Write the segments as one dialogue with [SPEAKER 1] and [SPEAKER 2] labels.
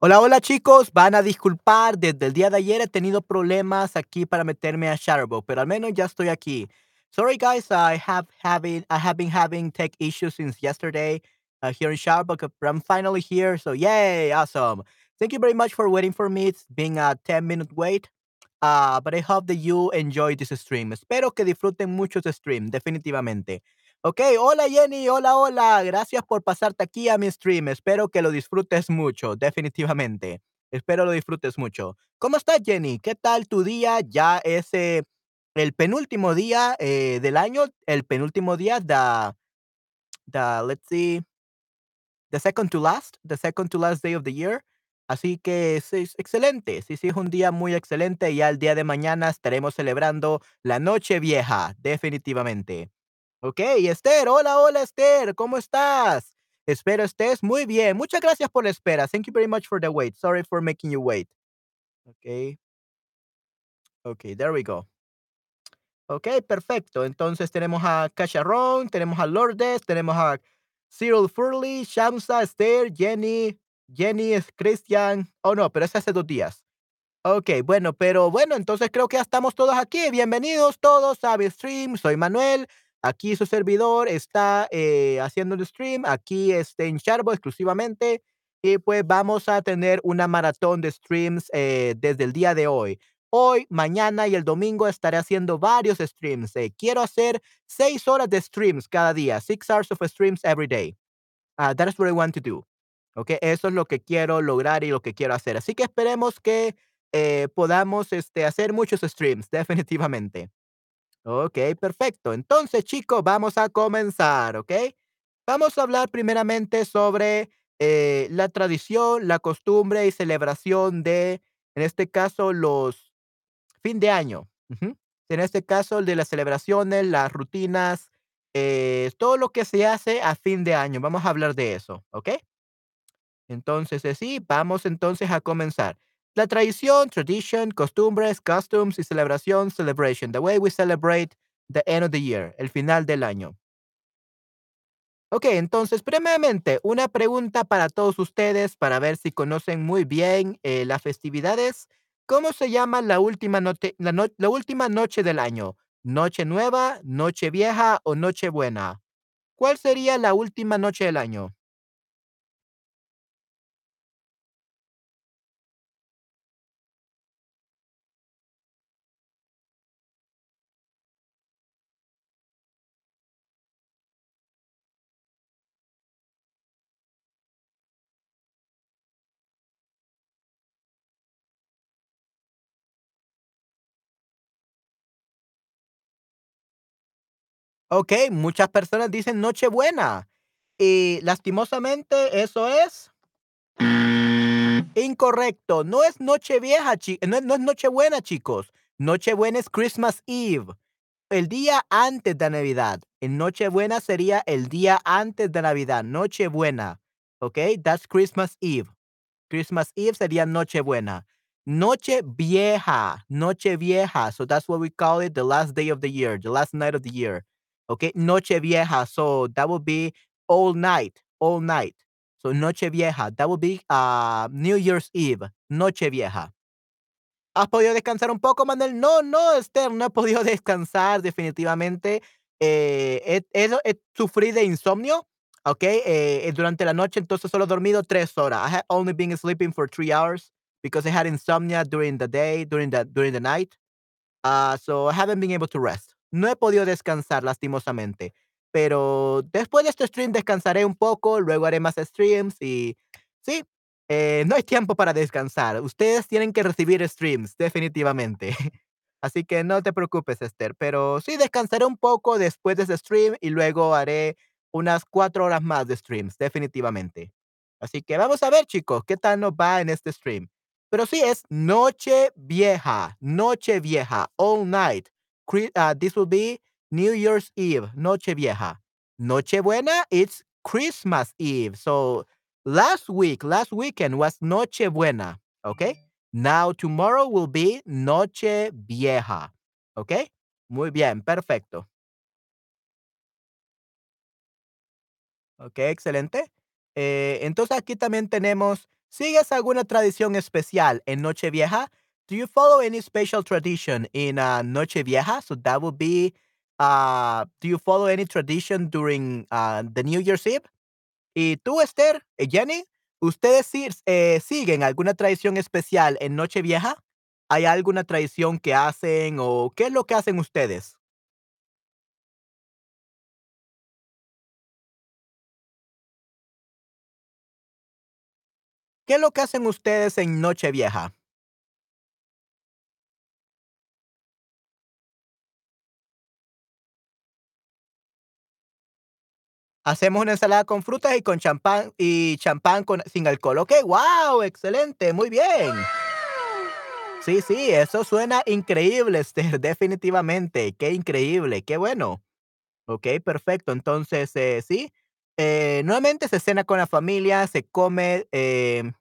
[SPEAKER 1] Hola, hola chicos, van a disculpar, desde el día de ayer he tenido problemas aquí para meterme a Shutterbug, pero al menos ya estoy aquí. Sorry guys, I have been having tech issues since yesterday uh, here in Shutterbug, but I'm finally here, so yay, awesome. Thank you very much for waiting for me. It's been a 10 minute wait, uh, but I hope that you enjoy this stream. Espero que disfruten mucho este stream, definitivamente. Ok, hola Jenny, hola, hola. Gracias por pasarte aquí a mi stream. Espero que lo disfrutes mucho, definitivamente. Espero lo disfrutes mucho. ¿Cómo estás, Jenny? ¿Qué tal tu día? Ya es eh, el penúltimo día eh, del año, el penúltimo día the, the, let's see, the second to last, the second to last day of the year. Así que sí, es excelente. Sí, sí, es un día muy excelente. Ya el día de mañana estaremos celebrando la Noche Vieja, definitivamente. Ok, Esther, hola, hola Esther, ¿cómo estás? Espero estés muy bien. Muchas gracias por la espera. Thank you very much for the wait. Sorry for making you wait. Ok, ok, there we go. Ok, perfecto. Entonces tenemos a Cacharrón, tenemos a Lourdes, tenemos a Cyril Furley, Shamsa, Esther, Jenny, Jenny, Christian. Oh, no, pero es hace dos días. Ok, bueno, pero bueno, entonces creo que ya estamos todos aquí. Bienvenidos todos a stream. Soy Manuel. Aquí su servidor está eh, haciendo el stream. Aquí este, en Charbo exclusivamente. Y pues vamos a tener una maratón de streams eh, desde el día de hoy. Hoy, mañana y el domingo estaré haciendo varios streams. Eh, quiero hacer seis horas de streams cada día. Six hours of streams every day. Uh, that is what I want to do. Ok, eso es lo que quiero lograr y lo que quiero hacer. Así que esperemos que podamos este, hacer muchos streams, definitivamente. Ok, perfecto. Entonces, chicos, vamos a comenzar, ¿ok? Vamos a hablar primeramente sobre eh, la tradición, la costumbre y celebración de, en este caso, los fin de año. En este caso, el de las celebraciones, las rutinas, eh, todo lo que se hace a fin de año. Vamos a hablar de eso, ¿ok? Entonces, eh, sí, vamos entonces a comenzar. La tradición, tradition, costumbres, customs y celebración, celebration. The way we celebrate the end of the year, el final del año. Ok, entonces, primeramente, una pregunta para todos ustedes para ver si conocen muy bien eh, las festividades. ¿Cómo se llama la última, la, no- la última noche del año? ¿Noche nueva, noche vieja o noche buena? ¿Cuál sería la última noche del año? Ok, muchas personas dicen Nochebuena. Y lastimosamente eso es incorrecto. No es Nochevieja, no es, no es Nochebuena, chicos. Nochebuena es Christmas Eve, el día antes de Navidad. En Nochebuena sería el día antes de Navidad, Nochebuena. Ok, that's Christmas Eve. Christmas Eve sería Nochebuena. Noche vieja, Noche vieja. So that's what we call it, the last day of the year, the last night of the year. Okay, Noche vieja. So that would be all night, all night. So Noche vieja. That would be uh, New Year's Eve, Noche vieja. ¿Has podido descansar un poco, Manuel? No, no, Esther, no he podido descansar definitivamente. Eh, he, he- sufrí de insomnio, ¿ok? Eh, eh, durante la noche, entonces solo he dormido tres horas. I have only been sleeping for three hours because I had insomnia during the day, during the, during the night. Ah, so I haven't been able to rest. No he podido descansar, lastimosamente. Pero después de este stream descansaré un poco, luego haré más streams y sí, eh, no hay tiempo para descansar. Ustedes tienen que recibir streams, definitivamente. Así que no te preocupes, Esther. Pero sí, descansaré un poco después de ese stream y luego haré unas cuatro horas más de streams, definitivamente. Así que vamos a ver, chicos, qué tal nos va en este stream. Pero sí es noche vieja, noche vieja, all night. Uh, this will be New Year's Eve, noche vieja. Noche buena, it's Christmas Eve. So last week, last weekend was noche buena, okay? Now tomorrow will be noche vieja, okay? Muy bien, perfecto. Ok, excelente. Eh, entonces aquí también tenemos ¿Sigues alguna tradición especial en Nochevieja? Do you follow any special tradition in uh, Nochevieja? So that would be, uh, do you follow any tradition during uh, the New Year's Eve? Y tú, Esther, eh, Jenny, ¿ustedes eh, siguen alguna tradición especial en Nochevieja? ¿Hay alguna tradición que hacen o qué es lo que hacen ustedes? ¿Qué es lo que hacen ustedes en Nochevieja? Hacemos una ensalada con frutas y con champán y champán con sin alcohol. Okey, guau, excelente, muy bien. Sí, sí, eso suena increíble, Esther, definitivamente. Qué increíble, qué bueno. Okey, perfecto. Entonces, eh, sí, eh, nuevamente se cena con la familia, se come, em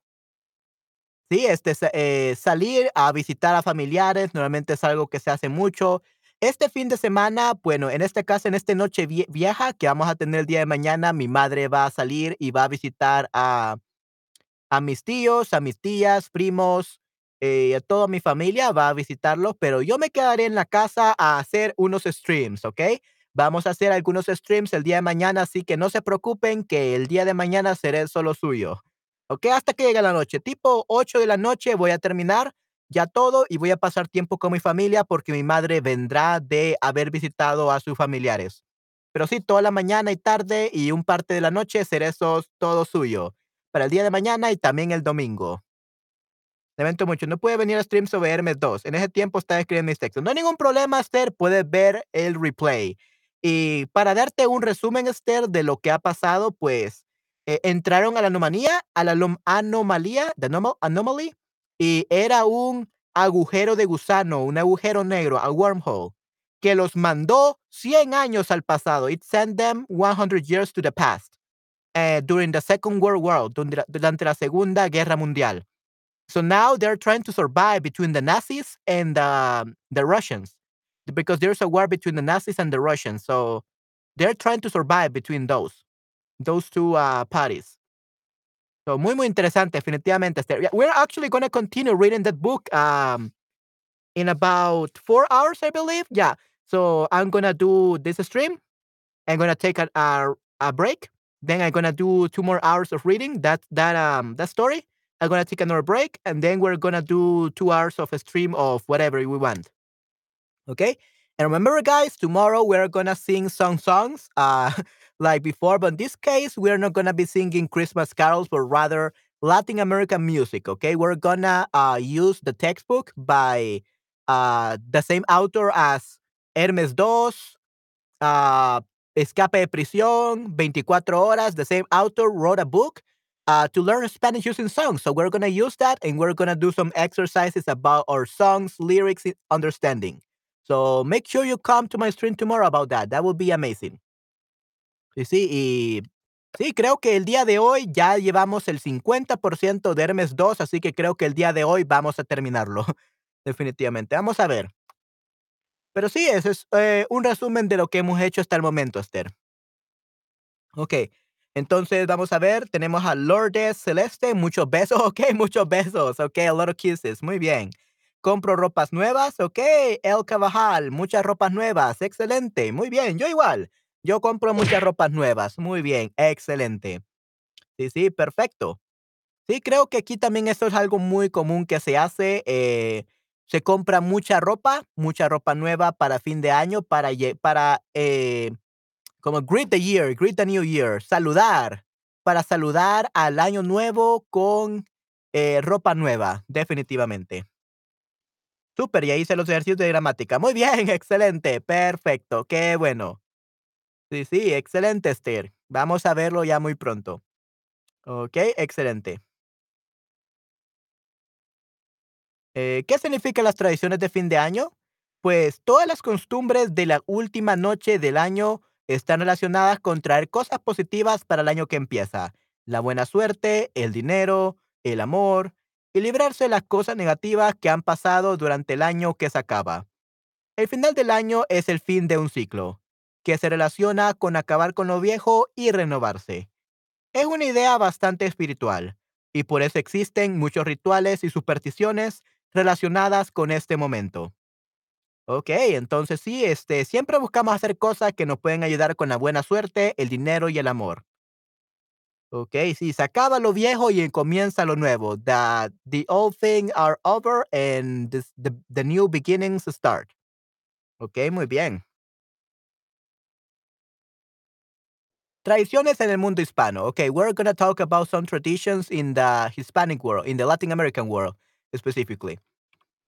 [SPEAKER 1] Sí, este, eh, salir a visitar a familiares, normalmente es algo que se hace mucho. Este fin de semana, bueno, en este caso, en este noche vie vieja que vamos a tener el día de mañana, mi madre va a salir y va a visitar a a mis tíos, a mis tías, primos, eh, a toda mi familia va a visitarlos, pero yo me quedaré en la casa a hacer unos streams, ¿ok? Vamos a hacer algunos streams el día de mañana, así que no se preocupen que el día de mañana seré solo suyo, ¿ok? Hasta que llegue la noche, tipo 8 de la noche voy a terminar ya todo y voy a pasar tiempo con mi familia porque mi madre vendrá de haber visitado a sus familiares. Pero sí, toda la mañana y tarde y un parte de la noche seré sos todo suyo para el día de mañana y también el domingo. Lamento mucho, no puede venir a stream sobre Hermes 2. En ese tiempo estaba escribiendo mis textos. No hay ningún problema, Esther, puedes ver el replay. Y para darte un resumen, Esther, de lo que ha pasado, pues eh, entraron a la anomalía, a la anomalía, the anomal- anomaly, y era un agujero de gusano, un agujero negro, a wormhole, que los mandó 100 años al pasado. It sent them 100 years to the past uh, during the Second World War, durante la, Segunda Guerra Mundial. So now they're trying to survive between the Nazis and the, the Russians because there's a war between the Nazis and the Russians. So they're trying to survive between those, those two uh, parties. So muy, muy interesante, definitivamente. Esther. We're actually going to continue reading that book um, in about four hours, I believe. Yeah. So I'm going to do this stream I'm gonna take a, a a break. Then I'm gonna do two more hours of reading that that um that story. I'm gonna take another break, and then we're gonna do two hours of a stream of whatever we want. Okay. And remember, guys, tomorrow we're gonna sing some songs, uh, like before. But in this case, we're not gonna be singing Christmas carols, but rather Latin American music. Okay. We're gonna uh use the textbook by uh the same author as Hermes Dos, uh, Escape de Prisión, 24 Horas. The same author wrote a book uh, to learn Spanish using songs. So we're going to use that and we're going to do some exercises about our songs, lyrics, understanding. So make sure you come to my stream tomorrow about that. That would be amazing. Sí, y sí, creo que el día de hoy ya llevamos el 50% de Hermes 2, así que creo que el día de hoy vamos a terminarlo. Definitivamente. Vamos a ver. Pero sí, ese es eh, un resumen de lo que hemos hecho hasta el momento, Esther. Ok, entonces vamos a ver, tenemos a Lourdes Celeste, muchos besos, ok, muchos besos, ok, a lot of kisses, muy bien. Compro ropas nuevas, ok, El Cabajal, muchas ropas nuevas, excelente, muy bien, yo igual, yo compro muchas ropas nuevas, muy bien, excelente. Sí, sí, perfecto. Sí, creo que aquí también esto es algo muy común que se hace. eh, se compra mucha ropa, mucha ropa nueva para fin de año, para, para eh, como greet the year, greet the new year, saludar, para saludar al año nuevo con eh, ropa nueva, definitivamente. Súper, y ahí hice los ejercicios de gramática. Muy bien, excelente, perfecto, qué bueno. Sí, sí, excelente, Esther. Vamos a verlo ya muy pronto. Ok, excelente. Eh, ¿qué significan las tradiciones de fin de año? Pues todas las costumbres de la última noche del año están relacionadas con traer cosas positivas para el año que empieza. La buena suerte, el dinero, el amor y librarse de las cosas negativas que han pasado durante el año que se acaba. El final del año es el fin de un ciclo, que se relaciona con acabar con lo viejo y renovarse. Es una idea bastante espiritual y por eso existen muchos rituales y supersticiones relacionadas con este momento. Ok, entonces sí, este, siempre buscamos hacer cosas que nos pueden ayudar con la buena suerte, el dinero y el amor. Ok, sí, se acaba lo viejo y comienza lo nuevo. The, the old things are over and the, the new beginnings start. Ok, muy bien. Tradiciones en el mundo hispano. Okay, we're going to talk about some traditions in the Hispanic world, in the Latin American world specifically.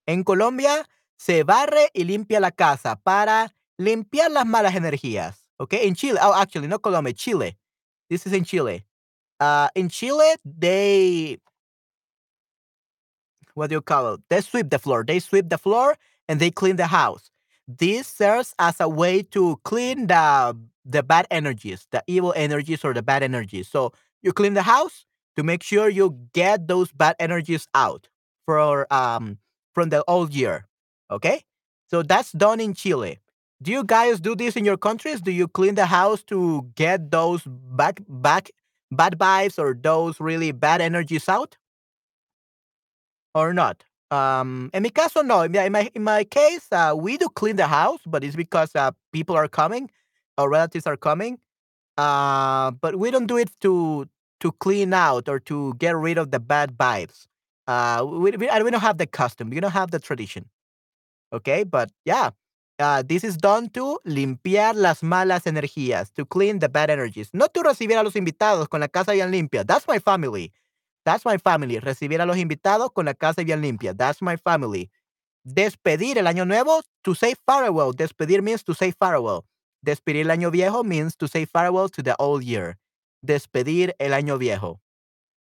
[SPEAKER 1] En Colombia se barre y limpia la casa para limpiar las malas energías. Okay, in Chile, oh, actually, not Colombia, Chile. This is in Chile. Uh, in Chile, they what do you call it? They sweep the floor. They sweep the floor and they clean the house. This serves as a way to clean the the bad energies, the evil energies or the bad energies. So you clean the house to make sure you get those bad energies out for um from the old year. Okay? So that's done in Chile. Do you guys do this in your countries? Do you clean the house to get those back back bad vibes or those really bad energies out? or not? Um, en mi caso, no. In my, in my, in my case, uh, we do clean the house, but it's because uh, people are coming, our relatives are coming. Uh, but we don't do it to to clean out or to get rid of the bad vibes. Uh, we, we, we don't have the custom. We don't have the tradition. Okay, but yeah, uh, this is done to limpiar las malas energías, to clean the bad energies. No to recibir a los invitados con la casa bien limpia. That's my family. That's my family. Recibir a los invitados con la casa bien limpia. That's my family. Despedir el año nuevo to say farewell. Despedir means to say farewell. Despedir el año viejo means to say farewell to the old year. Despedir el año viejo.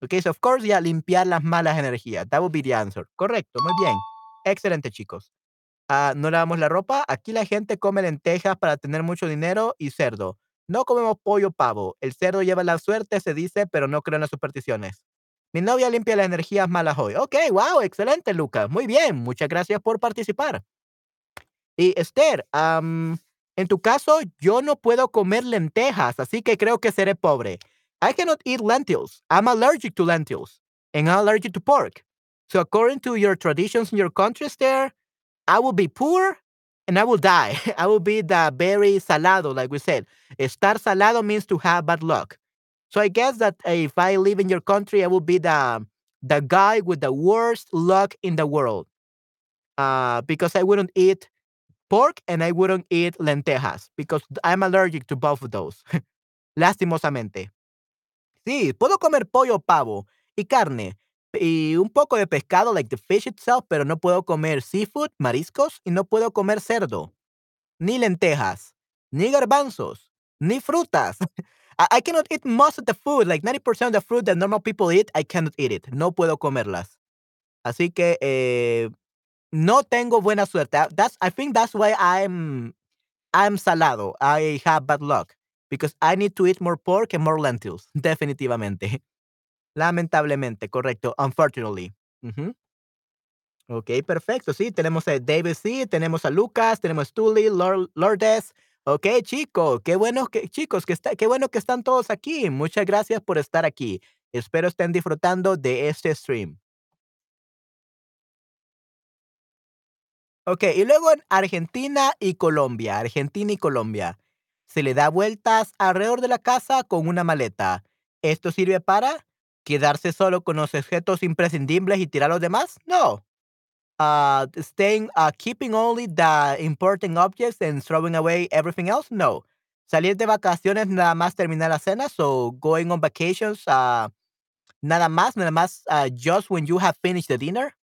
[SPEAKER 1] Okay, so of course, ya limpiar las malas energías. That would be the answer. Correcto, muy bien. Excelente, chicos. Ah, no lavamos la ropa. Aquí la gente come lentejas para tener mucho dinero y cerdo. No comemos pollo pavo. El cerdo lleva la suerte, se dice, pero no creo en las supersticiones. Mi novia limpia las energías malas hoy. Ok, wow, excelente, Lucas. Muy bien, muchas gracias por participar. Y Esther, am, en tu caso, yo no puedo comer lentejas, así que creo que seré pobre. I cannot eat lentils. I'm allergic to lentils, and I'm allergic to pork. So, according to your traditions in your countries there, I will be poor and I will die. I will be the very salado, like we said. Estar salado means to have bad luck. So I guess that if I live in your country, I will be the the guy with the worst luck in the world. Uh, because I wouldn't eat pork and I wouldn't eat lentejas because I'm allergic to both of those. Lastimosamente. Sí, puedo comer pollo, pavo y carne y un poco de pescado, like the fish itself, pero no puedo comer seafood, mariscos, y no puedo comer cerdo, ni lentejas, ni garbanzos, ni frutas. I, cannot eat most of the food, like 90% of the fruit that normal people eat, I cannot eat it. No puedo comerlas. Así que eh, no tengo buena suerte. Ah, That's I think that's why I'm I'm salado. I have bad luck because I need to eat more pork and more lentils. Definitivamente. Lamentablemente, correcto. Unfortunately. Ujú. Ok, perfecto. Sí, tenemos a David C, tenemos a Lucas, tenemos a Tully, Lord, Lourdes. Ok, chicos, qué bueno que, chicos, que está, qué bueno que están todos aquí. Muchas gracias por estar aquí. Espero estén disfrutando de este stream. Ok, y luego en Argentina y Colombia, Argentina y Colombia, se le da vueltas alrededor de la casa con una maleta. ¿Esto sirve para quedarse solo con los objetos imprescindibles y tirar los demás? No. Uh, staying, uh, keeping only the important objects and throwing away everything else? No. Salir de vacaciones nada más terminar la cena, so going on vacations, uh, nada más, nada más, just when you have finished the dinner?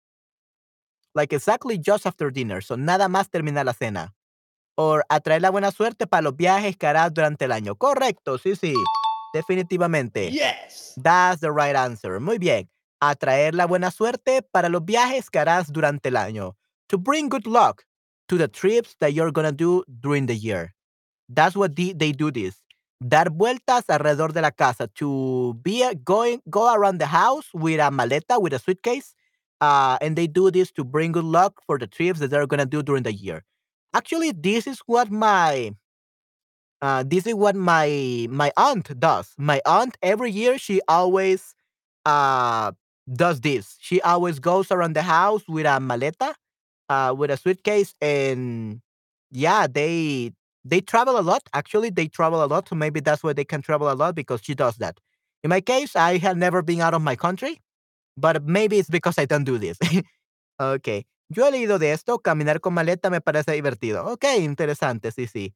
[SPEAKER 1] Like exactly just after dinner, so nada más terminar la cena. O atraer la buena suerte para los viajes que harás durante el año. Correcto, sí, sí, definitivamente.
[SPEAKER 2] Yes.
[SPEAKER 1] That's the right answer. Muy bien. Atraer la buena suerte para los viajes que harás durante el año. To bring good luck to the trips that you're gonna do during the year. That's what the- they do this. Dar vueltas alrededor de la casa. To be a- going, go around the house with a maleta, with a suitcase. Uh, and they do this to bring good luck for the trips that they're gonna do during the year. Actually, this is what my uh, this is what my my aunt does. My aunt every year she always uh does this. She always goes around the house with a maleta, uh, with a suitcase, and yeah, they they travel a lot. Actually, they travel a lot, so maybe that's why they can travel a lot because she does that. In my case, I have never been out of my country, but maybe it's because I don't do this. okay. Yo he leído de esto, caminar con maleta me parece divertido. Ok, interesante, sí, sí.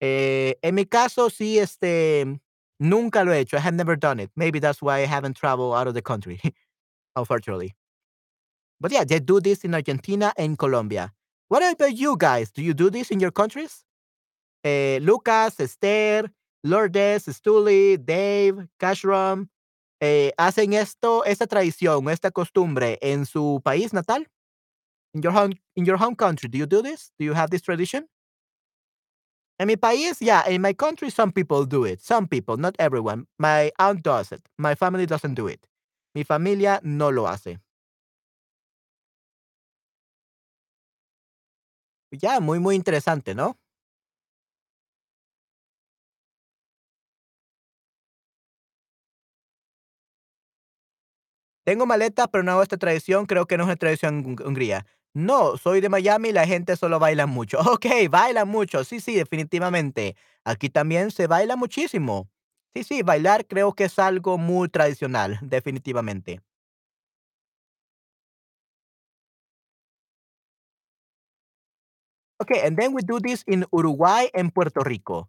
[SPEAKER 1] Eh, en mi caso, sí, este, nunca lo he hecho. I have never done it. Maybe that's why I haven't traveled out of the country. unfortunately. But yeah, they do this in Argentina and Colombia. What about you guys? Do you do this in your countries? Eh, Lucas, Esther, Lourdes, Stuli, Dave, Cashram, eh, ¿hacen esto, esta tradición, esta costumbre en su país natal? In your home, in your home country, do you do this? Do you have this tradition? En mi país, yeah, in my country, some people do it. Some people, not everyone. My aunt does it. My family doesn't do it. Mi familia no lo hace. Ya, muy, muy interesante, ¿no? Tengo maleta, pero no hago esta tradición, creo que no es una tradición en Hung- Hungría. No, soy de Miami y la gente solo baila mucho. Ok, baila mucho, sí, sí, definitivamente. Aquí también se baila muchísimo. Sí, sí, bailar creo que es algo muy tradicional, definitivamente. Okay, and then we do this in Uruguay and Puerto Rico.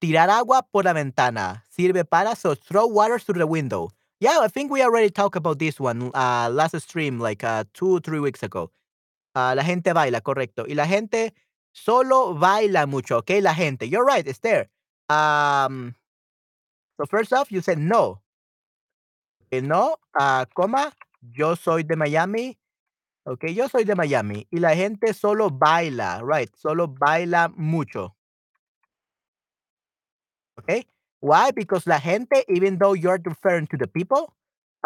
[SPEAKER 1] Tirar agua por la ventana. Sirve para, so throw water through the window. Yeah, I think we already talked about this one uh, last stream, like uh, two, three weeks ago. Ah, la gente baila, correcto. Y la gente solo baila mucho, okay? La gente. You're right, Esther. Um, so first off, you said no. Que no, ah, coma, yo soy de Miami. Ok, yo soy de Miami. Y la gente solo baila, right? Solo baila mucho. Okay? Why? Because la gente, even though you're referring to the people,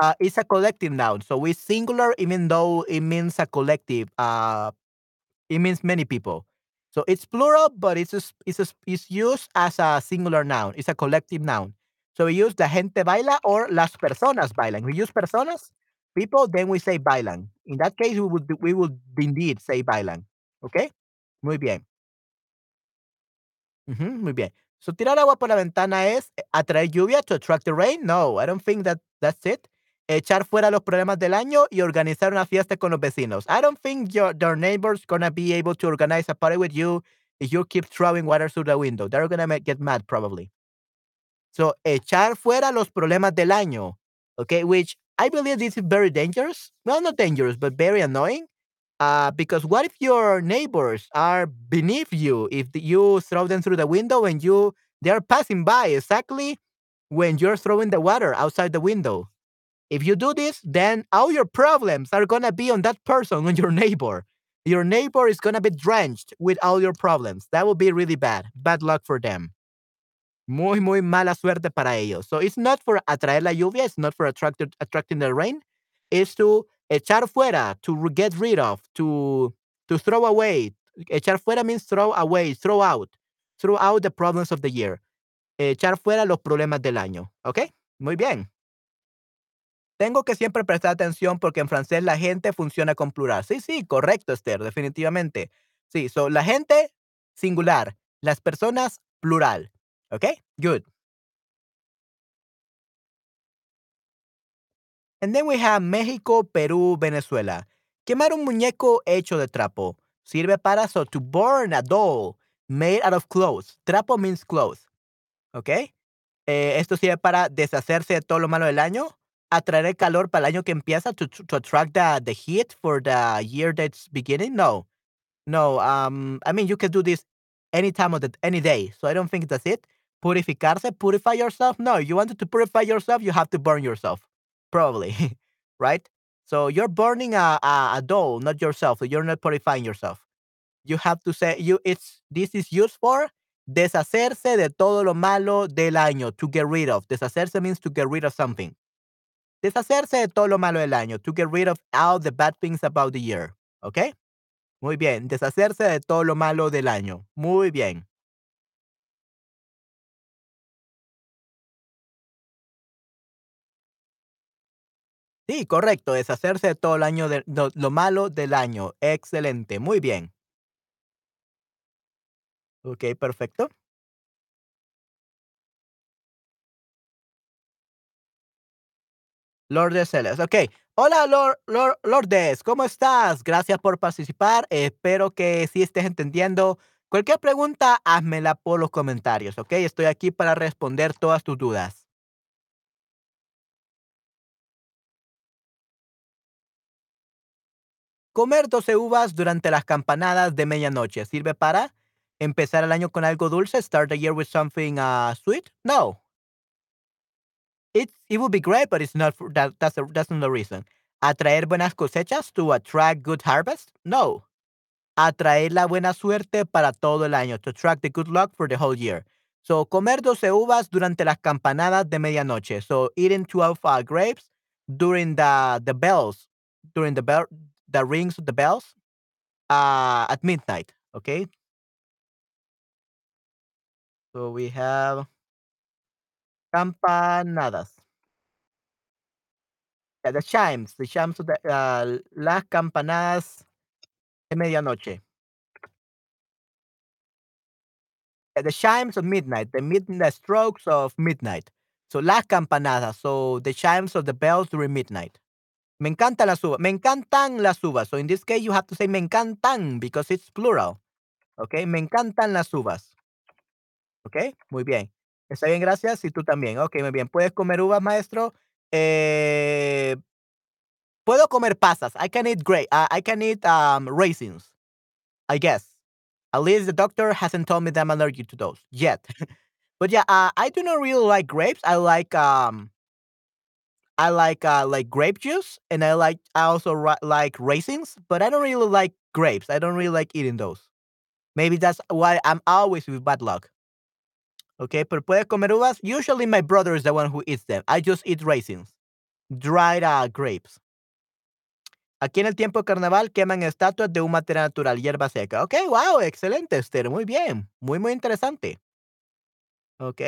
[SPEAKER 1] uh, it's a collective noun. So it's singular, even though it means a collective. Uh, it means many people. So it's plural, but it's a, it's a, it's used as a singular noun. It's a collective noun. So we use la gente baila or las personas bailan. We use personas, people, then we say bailan. In that case, we would we would indeed say bailan. Okay? Muy bien. Ujú, muy bien. So, tirar agua por la ventana es eh, atraer lluvia to attract the rain. No, I don't think that that's it. Echar fuera los problemas del año y organizar una fiesta con los vecinos. I don't think your their neighbors gonna be able to organize a party with you if you keep throwing water through the window. They're gonna get mad probably. So, echar fuera los problemas del año. Okay, which I believe this is very dangerous. Well, not dangerous, but very annoying uh, because what if your neighbors are beneath you? If you throw them through the window and you they are passing by exactly when you're throwing the water outside the window. If you do this, then all your problems are gonna be on that person, on your neighbor. Your neighbor is gonna be drenched with all your problems. That would be really bad. Bad luck for them. Muy, muy mala suerte para ellos. So it's not for atraer la lluvia, it's not for attracted, attracting the rain. It's to echar fuera, to get rid of, to to throw away. Echar fuera means throw away, throw out, throw out the problems of the year. Echar fuera los problemas del año. ¿Ok? Muy bien. Tengo que siempre prestar atención porque en francés la gente funciona con plural. Sí, sí, correcto, Esther, definitivamente. Sí, so la gente, singular. Las personas, plural. ¿Ok? Good. And then we have México, Perú, Venezuela. Quemar un muñeco hecho de trapo. Sirve para so to burn a doll made out of clothes. Trapo means clothes. ¿Ok? Eh, esto sirve para deshacerse de todo lo malo del año. Atraer el calor para el año que empieza. To, attract the, the heat for the year that's beginning. No. No. Um, I mean, you can do this any time of the any day. So I don't think that's it. Purificarse, purify yourself. No, you wanted to purify yourself, you have to burn yourself. Probably, right? So you're burning a, a, a doll, not yourself. You're not purifying yourself. You have to say you it's this is used for deshacerse de todo lo malo del año, to get rid of. Deshacerse means to get rid of something. Deshacerse de todo lo malo del año, to get rid of all the bad things about the year. Okay? Muy bien. Deshacerse de todo lo malo del año. Muy bien. Sí, correcto, deshacerse de todo el año de lo lo malo del año. Excelente, muy bien. Okey, perfecto. Lourdes Celes, okey. Hola, Lor Lor Lourdes, ¿cómo estás? Gracias por participar, espero que sí estés entendiendo. Cualquier pregunta, házmela por los comentarios, ¿okey? Estoy aquí para responder todas tus dudas. Comer 12 uvas durante las campanadas de medianoche, ¿sirve para empezar el año con algo dulce? Start the year with something, uh, sweet? No. It's it would be great, but it's not for that that's that's not the reason. ¿Atraer buenas cosechas to attract good harvest? No. Atraer la buena suerte para todo el año, to attract the good luck for the whole year. So, comer 12 uvas durante las campanadas de medianoche. So, eating 12 uh, grapes during the the bells, during the bell the rings of the bells, uh, at midnight, okay? So, we have campanadas. Yeah, the chimes, the chimes of the uh, las campanadas de medianoche. Yeah, the chimes of midnight, the midnight strokes of midnight. So, las campanadas, so the chimes of the bells during midnight. Me encantan las uvas. Me encantan las uvas. So, in this case, you have to say me encantan because it's plural. Okay, me encantan las uvas. Okay, muy bien. Está bien, gracias. Y tú también. Okey, muy bien. ¿Puedes comer uvas, maestro? Eh puedo comer pasas. I can eat grape uh, I can eat, um, raisins, I guess. At least the doctor hasn't told me that I'm allergic to those yet. But yeah, uh, I do not really like grapes. I like, um I like, uh, like grape juice, and I like I also like raisins, but I don't really like grapes. I don't really like eating those. Maybe that's why I'm always with bad luck. Okay, pero puedes comer uvas. Usually, my brother is the one who eats them. I just eat raisins, dried, uh, grapes. Aquí en el tiempo carnaval queman estatuas de un material natural, hierba seca. Okey, guau, excelente, Esther, muy bien, muy, muy interesante. Ok.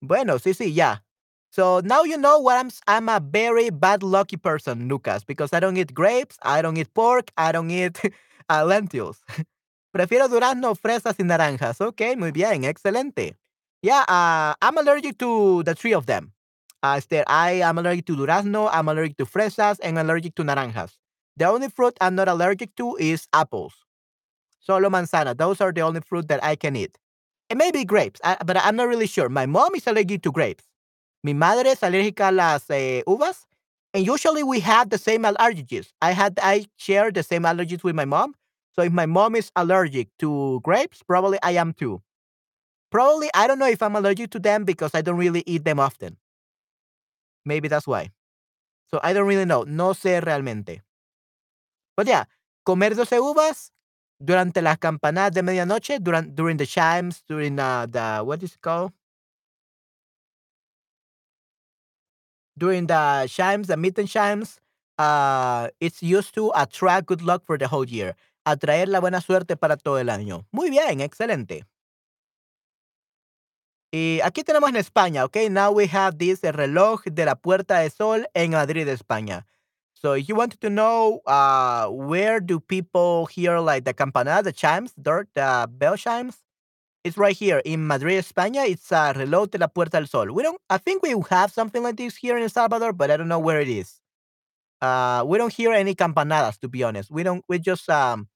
[SPEAKER 1] Bueno, sí, sí, ya. So, now you know what I'm I'm a very bad lucky person, Lucas, because I don't eat grapes, I don't eat pork, I don't eat, uh, lentils. Prefiero durazno, fresas y naranjas. Okay, muy bien, excelente. Yeah, uh, I'm allergic to the 3 of them. Uh, I am allergic to durazno, I'm allergic to fresas, and allergic to naranjas. The only fruit I'm not allergic to is apples. Solo manzana. Those are the only fruit that I can eat. And maybe grapes, uh, but I'm not really sure. My mom is allergic to grapes. Mi madre es alérgica a las, eh, uvas, and usually we have the same allergies. I had I share the same allergies with my mom. So if my mom is allergic to grapes, probably I am too. Probably, I don't know if I'm allergic to them because I don't really eat them often. Maybe that's why. So I don't really know. No sé realmente. But yeah, comer 12 uvas durante las campanadas de medianoche, duran during the chimes, during, uh, the what is it called? During the chimes, the midnight chimes, uh, it's used to attract good luck for the whole year. Atraer la buena suerte para todo el año. Muy bien, excelente. Y aquí tenemos en España, okay? now we have this el reloj de la Puerta de Sol en Madrid, España. So if you wanted to know, uh, where do people hear, like, the campanada, the chimes, the the bell chimes, it's right here in Madrid, España. It's a reloj de la Puerta del Sol. We don't I think we have something like this here in El Salvador, but I don't know where it is. Uh, we don't hear any campanadas, to be honest. We don't we just, um,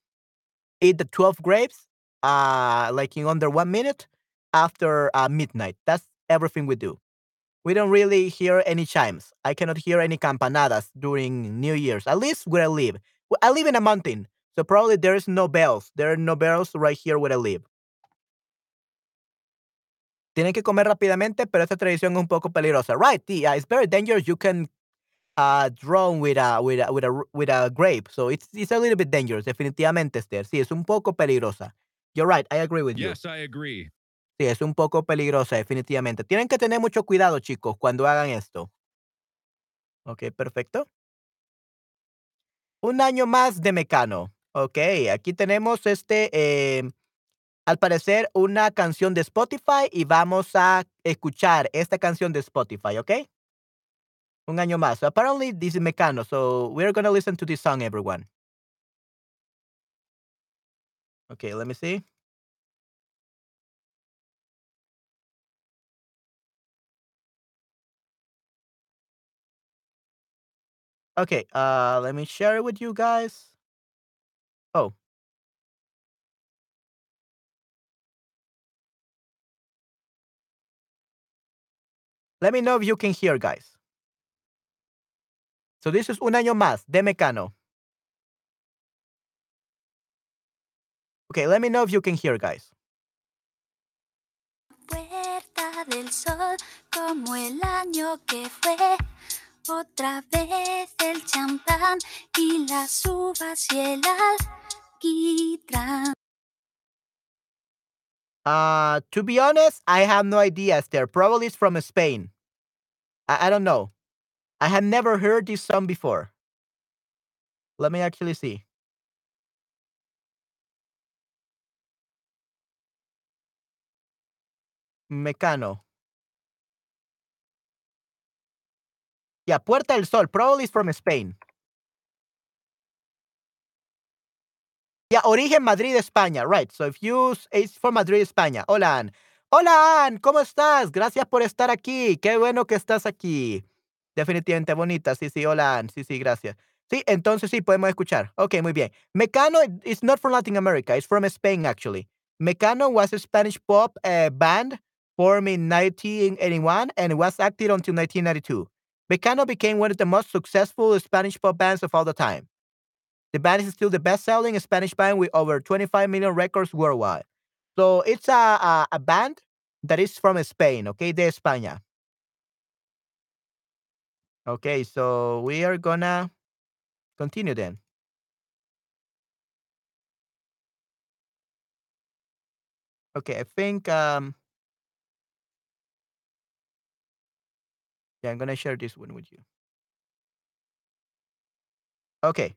[SPEAKER 1] eat the 12 grapes, uh, like, in under 1 minute after, uh, midnight. That's everything we do. We don't really hear any chimes. I cannot hear any campanadas during New Year's, at least where I live. I live in a mountain, so probably there is no bells. There are no bells right here where I live. Tienen que comer rápidamente, pero esta tradición es un poco peligrosa. Right, yeah, it's very dangerous. You can, uh, drown with a with a with a with a grape. So it's it's a little bit dangerous, definitivamente, Esther. Sí, es un poco peligrosa. You're right, I agree with you.
[SPEAKER 2] Yes, I agree.
[SPEAKER 1] Sí, es un poco peligrosa, definitivamente. Tienen que tener mucho cuidado, chicos, cuando hagan esto. Okey, perfecto. Un año más de Mecano. Okey, aquí tenemos, este, em, al parecer, una canción de Spotify, y vamos a escuchar esta canción de Spotify, ¿okey? Un año más. So apparently, this is Mecano. So we're gonna listen to this song, everyone. Okay, let me see. Okay, uh, let me share it with you guys. Oh. Let me know if you can hear, guys. So this is Un Año Más de Mecano. Okay, let me know if you can hear, guys.
[SPEAKER 2] Puerta del sol, como el año que fue. Otra vez el champán y las uvas y el alquitrán.
[SPEAKER 1] Uh, to be honest, I have no idea, Esther. Probably it's from Spain. I, I don't know. I had never heard this song before. Let me actually see. Mecano. Yeah, Puerta del Sol. Probably it's from Spain. Yeah, Origen Madrid, España. Right. So if you it's from Madrid, España. Hola, Ann. Hola, Ann. ¿Cómo estás? Gracias por estar aquí. Qué bueno que estás aquí. Definitivamente bonita. Sí, sí. Hola, Ann. Sí, sí, gracias. Sí, entonces sí, podemos escuchar. Ok, muy bien. Mecano is not from Latin America. It's from Spain, actually. Mecano was a Spanish pop uh, band formed in 1981 and was active until 1992. Mecano became one of the most successful Spanish pop bands of all the time. The band is still the best-selling Spanish band with over 25 million records worldwide. So it's a, a, a band that is from Spain, okay, de España. Okay, so we are gonna continue then. Okay, I think um yeah, I'm gonna share this one with you. Okay.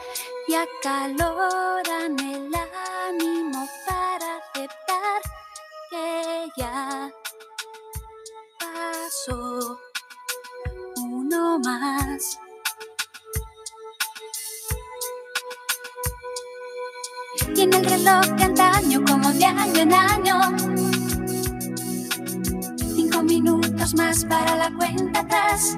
[SPEAKER 2] y acaloran el ánimo para aceptar que ya pasó uno más. Y en el reloj de antaño, como de año en año, cinco minutos más para la cuenta atrás.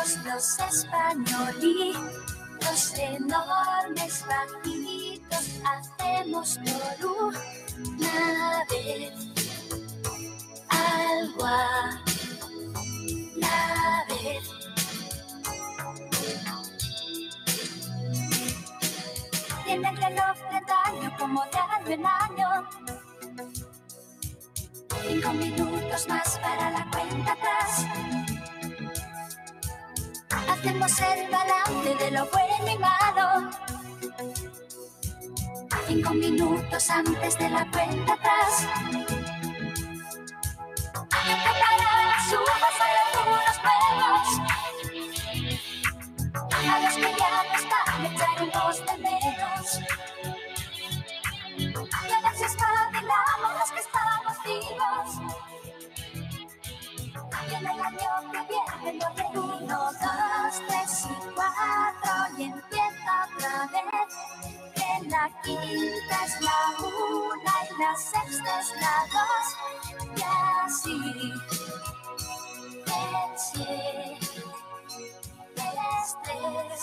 [SPEAKER 2] pitos los españolitos enormes bajitos hacemos por una vez algo a la vez. Tiene el reloj de año como de año en año. Cinco minutos más para la cuenta atrás. Hacemos el balance de lo bueno y malo. Cinco minutos antes de la cuenta atrás. Para las uvas hay algunos juegos. A los que ya no están, echaremos de menos. A si espabilamos los que estamos vivos. Año que viene uno, dos, tres y cuatro y empieza otra vez. Que la quinta es la una y la sexta es la dos. Y así el siete es tres.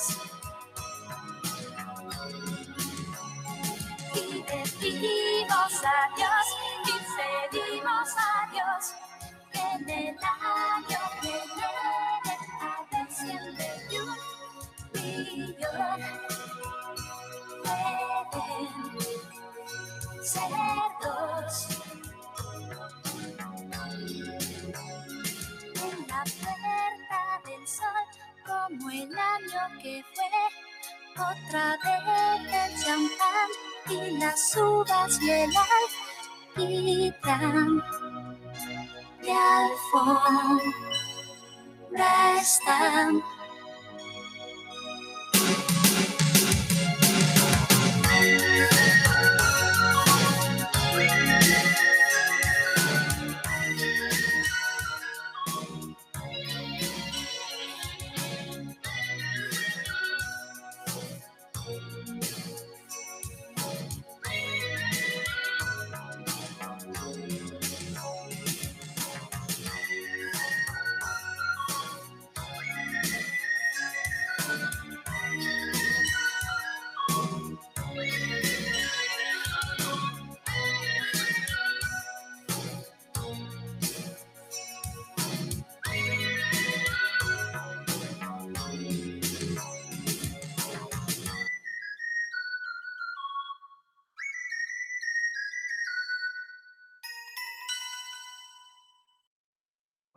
[SPEAKER 2] Y decimos adiós y pedimos adiós en el año que viene a ver y un millón pueden ser dos. En la puerta del sol, como el año que fue, otra vez el champán y las uvas y el de alfombra están.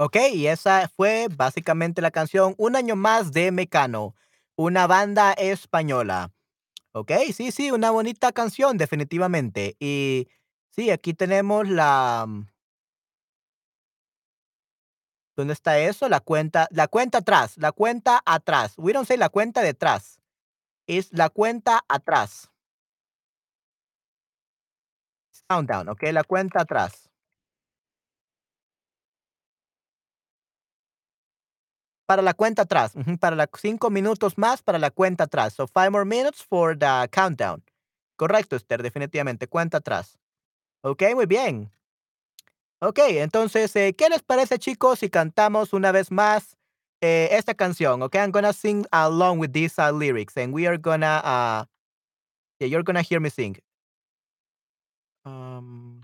[SPEAKER 1] Ok, y esa fue básicamente la canción Un año más de Mecano, una banda española. Ok, sí, sí, una bonita canción, definitivamente. Y sí, aquí tenemos la... mm, ¿Dónde está eso? La cuenta, la cuenta atrás, la cuenta atrás. We don't say la cuenta detrás. Es la cuenta atrás. Countdown, ok, la cuenta atrás. Para la cuenta atrás, para cinco minutos más para la cuenta atrás. So five more minutes for the countdown. Correcto, Esther, definitivamente, cuenta atrás. Ok, muy bien. Ok, entonces, eh, ¿qué les parece, chicos, si cantamos una vez más eh, esta canción? Ok, I'm gonna sing along with these uh, lyrics, and we are gonna, uh, yeah, you're gonna hear me sing. Um,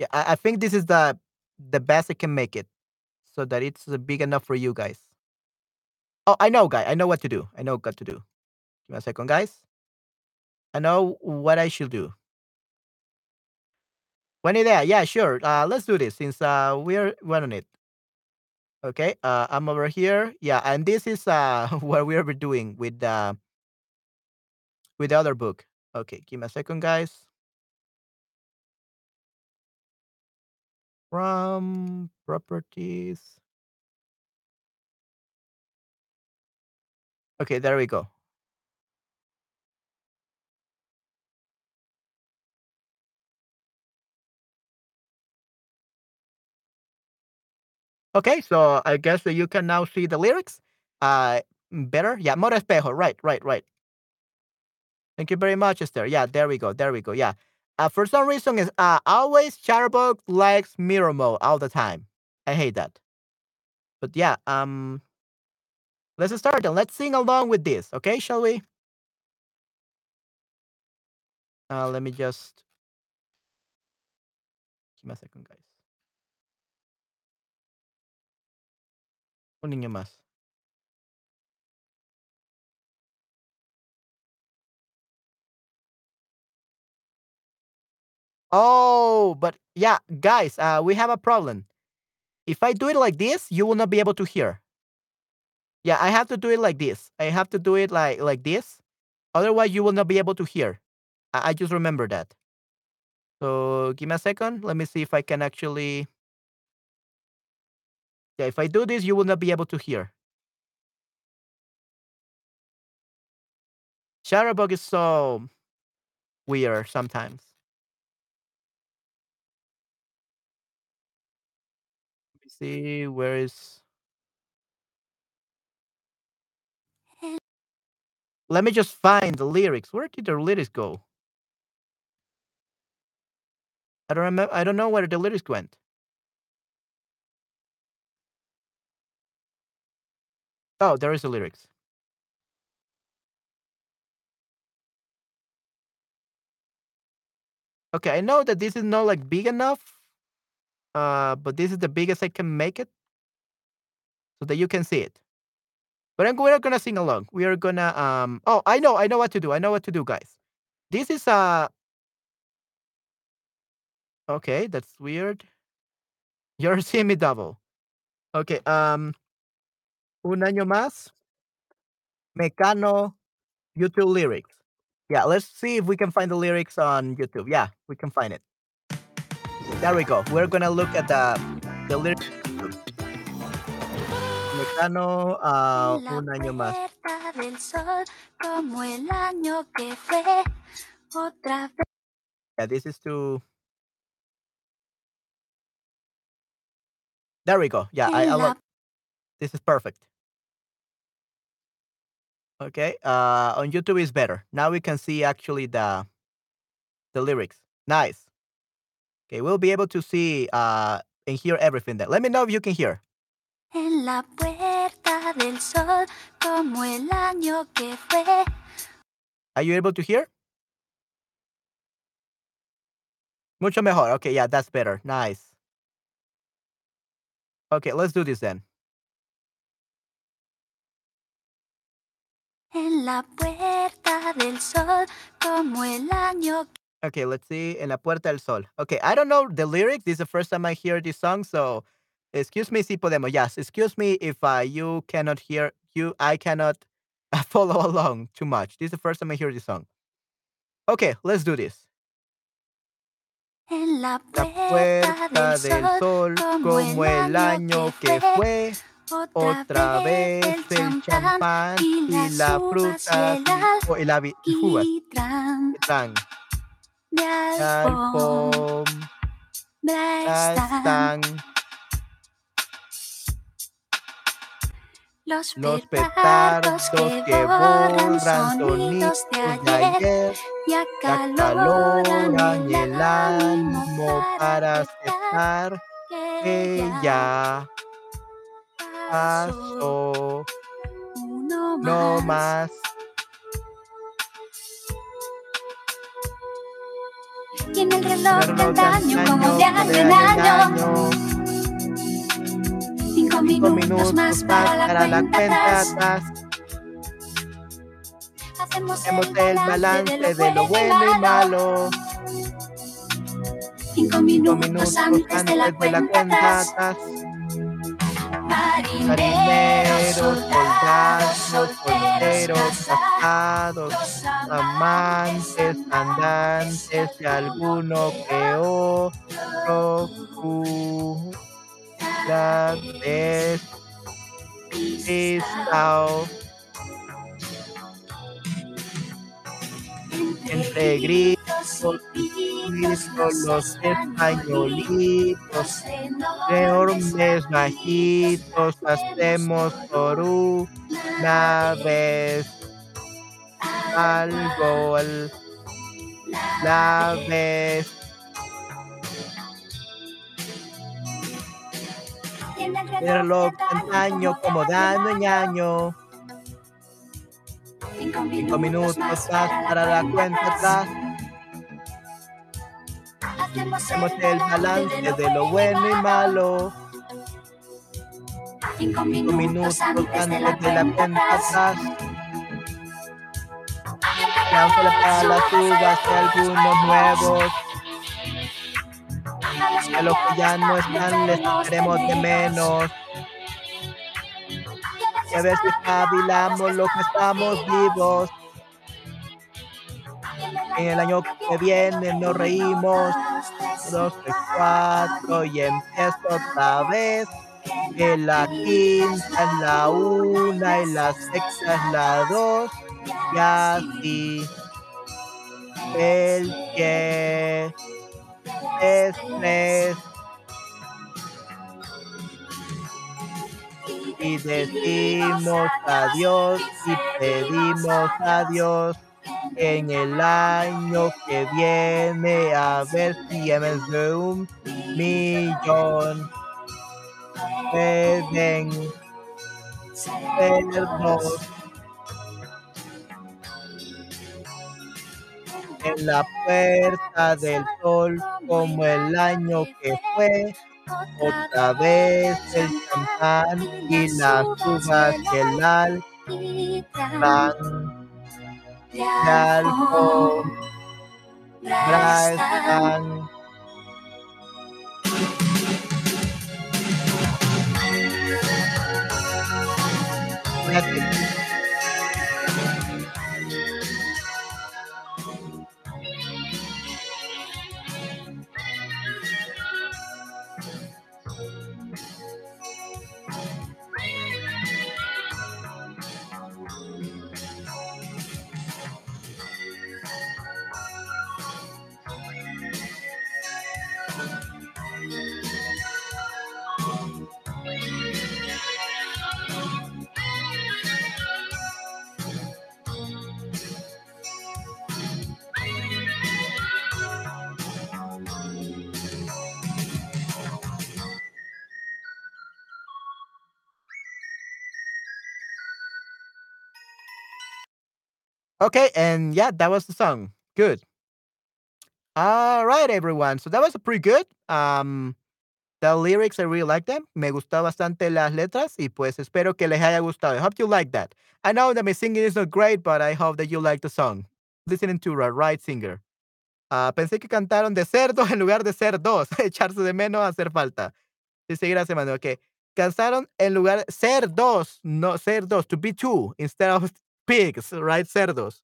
[SPEAKER 1] yeah, I, I think this is the the best I can make it, so that it's uh, big enough for you guys. Oh, I know, guy. I know what to do. I know what to do. Give me a second, guys. I know what I should do. Buena idea. Yeah, sure. Uh, let's do this since uh, we're on it. Okay. Uh, I'm over here. Yeah, and this is uh what we're doing with the with the other book. Okay, give me a second, guys. From properties. Okay, there we go. Okay, so I guess you can now see the lyrics. Uh, better. Yeah, more espejo. Right, right, right. Thank you very much, Esther. Yeah, there we go. There we go. Yeah. Uh, for some reason, is uh, always Chatterbug likes mirror mode all the time. I hate that. But yeah, um, let's start and let's sing along with this. Okay, shall we? Uh, let me just give me a second, guys. Un niño más. Oh, but yeah, guys, uh, we have a problem. If I do it like this, you will not be able to hear. Yeah, I have to do it like this. I have to do it like like this. Otherwise, you will not be able to hear. I, I just remember that. So give me a second. Let me see if I can actually. Yeah, if I do this, you will not be able to hear. Chatterbug is so weird sometimes. See where is. Eh. Let me just find the lyrics. Where did the lyrics go? I don't remember. I don't know where the lyrics went. Oh, there is the lyrics. Okay, I know that this is not like big enough, uh, but this is the biggest I can make it so that you can see it. But I'm, we're gonna sing along. We are gonna um. Oh, I know, I know what to do. I know what to do, guys. This is uh Okay, that's weird. You're seeing me double. Okay, um, un año más. Mecano YouTube lyrics. Yeah, let's see if we can find the lyrics on YouTube. Yeah, we can find it. There we go. We're gonna look at the the lyrics. Mecano, uh, un año más.
[SPEAKER 2] del sol, como el año que fue, otra vez.
[SPEAKER 1] Yeah, this is to. There we go. Yeah, I, I love. This is perfect. Okay. Uh, on YouTube is better. Now we can see actually the the lyrics. Nice. Okay, we'll be able to see uh and hear everything there. Let me know if you can hear.
[SPEAKER 2] En la puerta del sol, como el año que fue.
[SPEAKER 1] Are you able to hear? Mucho mejor. Okay, yeah, that's better. Nice. Okay, let's do this then.
[SPEAKER 2] En la puerta del sol, como el año
[SPEAKER 1] Okay, let's see. En la puerta del sol. Okay, I don't know the lyrics. This is the first time I hear this song, so excuse me si podemos. Yes, excuse me if uh, you cannot hear you. I cannot follow along too much. This is the first time I hear this song. Okay, let's do this.
[SPEAKER 2] En la puerta del sol, como el año que fue.
[SPEAKER 1] otra vez el champán y la fruta y, la y
[SPEAKER 2] de alfombra
[SPEAKER 1] alfombra
[SPEAKER 2] están
[SPEAKER 1] están.
[SPEAKER 2] Los
[SPEAKER 1] los
[SPEAKER 2] petardos que borran sonidos de ayer. y
[SPEAKER 1] que
[SPEAKER 2] acaloran
[SPEAKER 1] acaloran
[SPEAKER 2] el ánimo para
[SPEAKER 1] aceptar que
[SPEAKER 2] que ya pasó
[SPEAKER 1] no
[SPEAKER 2] más. En el reloj
[SPEAKER 1] de
[SPEAKER 2] antaño como de
[SPEAKER 1] hace
[SPEAKER 2] un año. Cinco minutos más para la cuenta atrás. Hacemos el
[SPEAKER 1] balance de lo bueno y malo.
[SPEAKER 2] Cinco minutos antes de la cuenta atrás. Marineros, soldados, solteros, casados
[SPEAKER 1] amantes, andantes y alguno que otro cura despistado. Entre gritos los españolitos. Enormes bajitos hacemos por una vez. Al gol la vez. El reloj año como dando ñaño. Cinco minutos más para la cuenta atrás hacemos el balance de lo bueno y malo.
[SPEAKER 2] Cinco
[SPEAKER 1] minutos antes de la Dándole para las uvas y algunos nuevos. A los que ya no están les queremos de menos. Y a ver si espabilamos los que estamos vivos en el año que viene nos reímos. Dos, tres, cuatro y empiezo otra vez. En la quinta es la una y la sexta es la dos. Y así. El que es tres. Y decimos adiós y pedimos a Dios en el año que viene a ver si en de un millón pueden ser dos. En la puerta del sol como el año que fue, otra vez el champán y las uvas y el de alfombra están. Okay, and yeah, that was the song. Good. All right, everyone. So that was pretty good. Um, the lyrics, I really like them. Me gustó bastante las letras y pues espero que les haya gustado. I hope you like that. I know that my singing is not great, but I hope that you like the song. Listening to a right singer. Uh, pensé que cantaron de cerdo en lugar de ser dos. Echarse de menos, hacer falta. Sí, gracias, Manuel. Ok. Cantaron en lugar ser dos, no ser dos, to be two instead of pigs, right? Cerdos.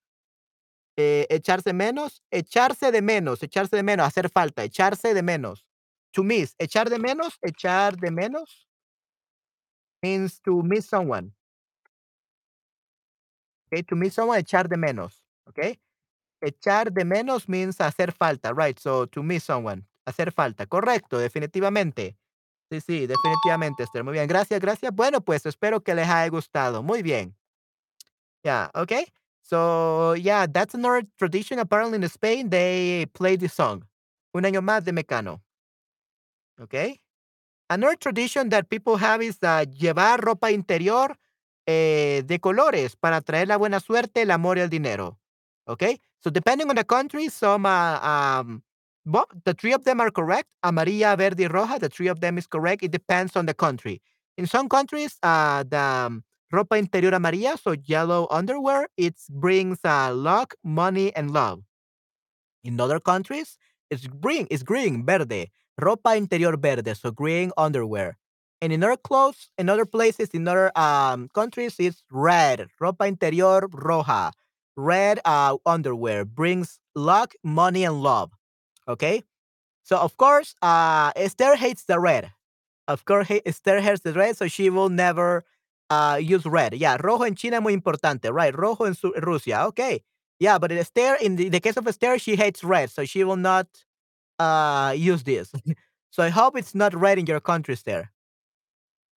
[SPEAKER 1] Eh, echarse menos, echarse de menos, echarse de menos, hacer falta, echarse de menos. To miss, echar de menos, echar de menos means to miss someone. Okay, to miss someone, echar de menos. Okay, echar de menos means hacer falta, right? So to miss someone, hacer falta. Correcto, definitivamente. Sí, sí, definitivamente, Esther. Muy bien, gracias, gracias. Bueno, pues espero que les haya gustado. Muy bien. Yeah, okay. So, yeah, that's another tradition. Apparently in Spain, they play this song. Un año más de Mecano. Okay. Another tradition that people have is uh, llevar ropa interior eh, de colores para traer la buena suerte, el amor y el dinero. Okay. So, depending on the country, some, uh, um, well, the three of them are correct. Amarilla, verde, roja. The three of them is correct. It depends on the country. In some countries, uh, the um, ropa interior amarilla, so yellow underwear, it brings uh, luck, money, and love. In other countries, it's green, it's green, verde. Ropa interior verde, so green underwear. And in other clothes, in other places, in other um, countries, it's red. Ropa interior roja. Red uh, underwear brings luck, money, and love. Okay? So, of course, uh, Esther hates the red. Of course, Esther hates the red, so she will never uh, use red. Yeah, rojo en China muy importante, right? Rojo Su Rusia. Okay. Yeah, but Esther, in the, the case of Esther, she hates red, so she will not uh, use this. so I hope it's not red in your country, Esther.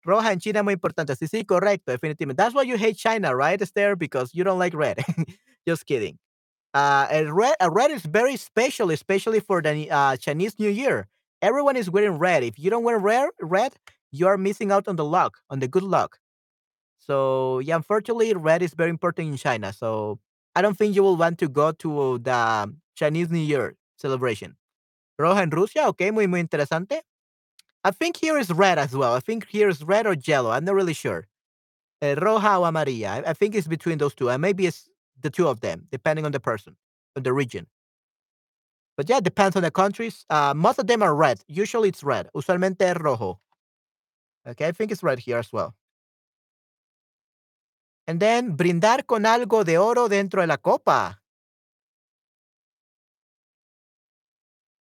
[SPEAKER 1] Roja en China muy importante. Sí, sí, correcto, definitivamente. That's why you hate China, right, Esther? Because you don't like red. Just kidding. Uh, a red, a red is very special, especially for the uh, Chinese New Year. Everyone is wearing red. If you don't wear red, red, you are missing out on the luck, on the good luck. So yeah, unfortunately, red is very important in China. So I don't think you will want to go to the Chinese New Year celebration. Roja en Rusia, okay, muy muy interesante. I think here is red as well. I think here is red or yellow. I'm not really sure. Uh, roja o amarilla. I, I, think it's between those two. And maybe it's the two of them, depending on the person, on the region. But yeah, it depends on the countries. Uh, most of them are red. Usually it's red. Usualmente rojo. Okay, I think it's red here as well. And then brindar con algo de oro dentro de la copa.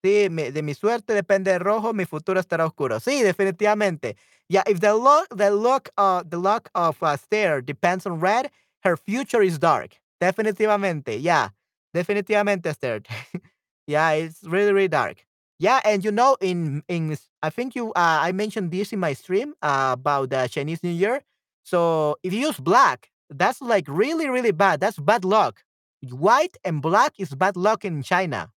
[SPEAKER 1] Sí, mi, de mi suerte depende de rojo, mi futuro estará oscuro. Sí, definitivamente. Yeah, if the luck, the luck, uh, the luck of a stare depends on red, her future is dark. Definitivamente, yeah, definitivamente, Esther. yeah, it's really, really dark. Yeah, and you know, in in I think you, uh, I mentioned this in my stream uh, about the Chinese New Year. So if you use black, that's like really, really bad. That's bad luck. White and black is bad luck in China.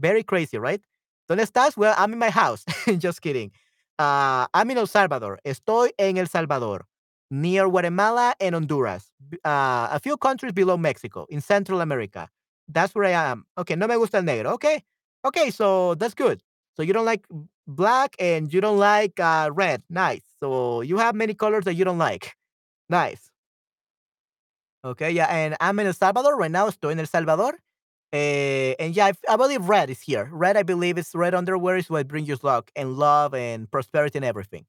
[SPEAKER 1] Very crazy, right? ¿Dónde estás? Well, I'm in my house. Just kidding. Uh, I'm in El Salvador. Estoy en El Salvador, near Guatemala and Honduras. Uh, a few countries below Mexico, in Central America. That's where I am. Okay, no me gusta el negro. Okay. Okay, so that's good. So you don't like black and you don't like uh, red. Nice. So you have many colors that you don't like. Nice. Okay, yeah, and I'm in El Salvador right now. Estoy en El Salvador. Eh, and yeah, I believe red is here. Red, I believe, is red underwear is what brings you luck and love and prosperity and everything.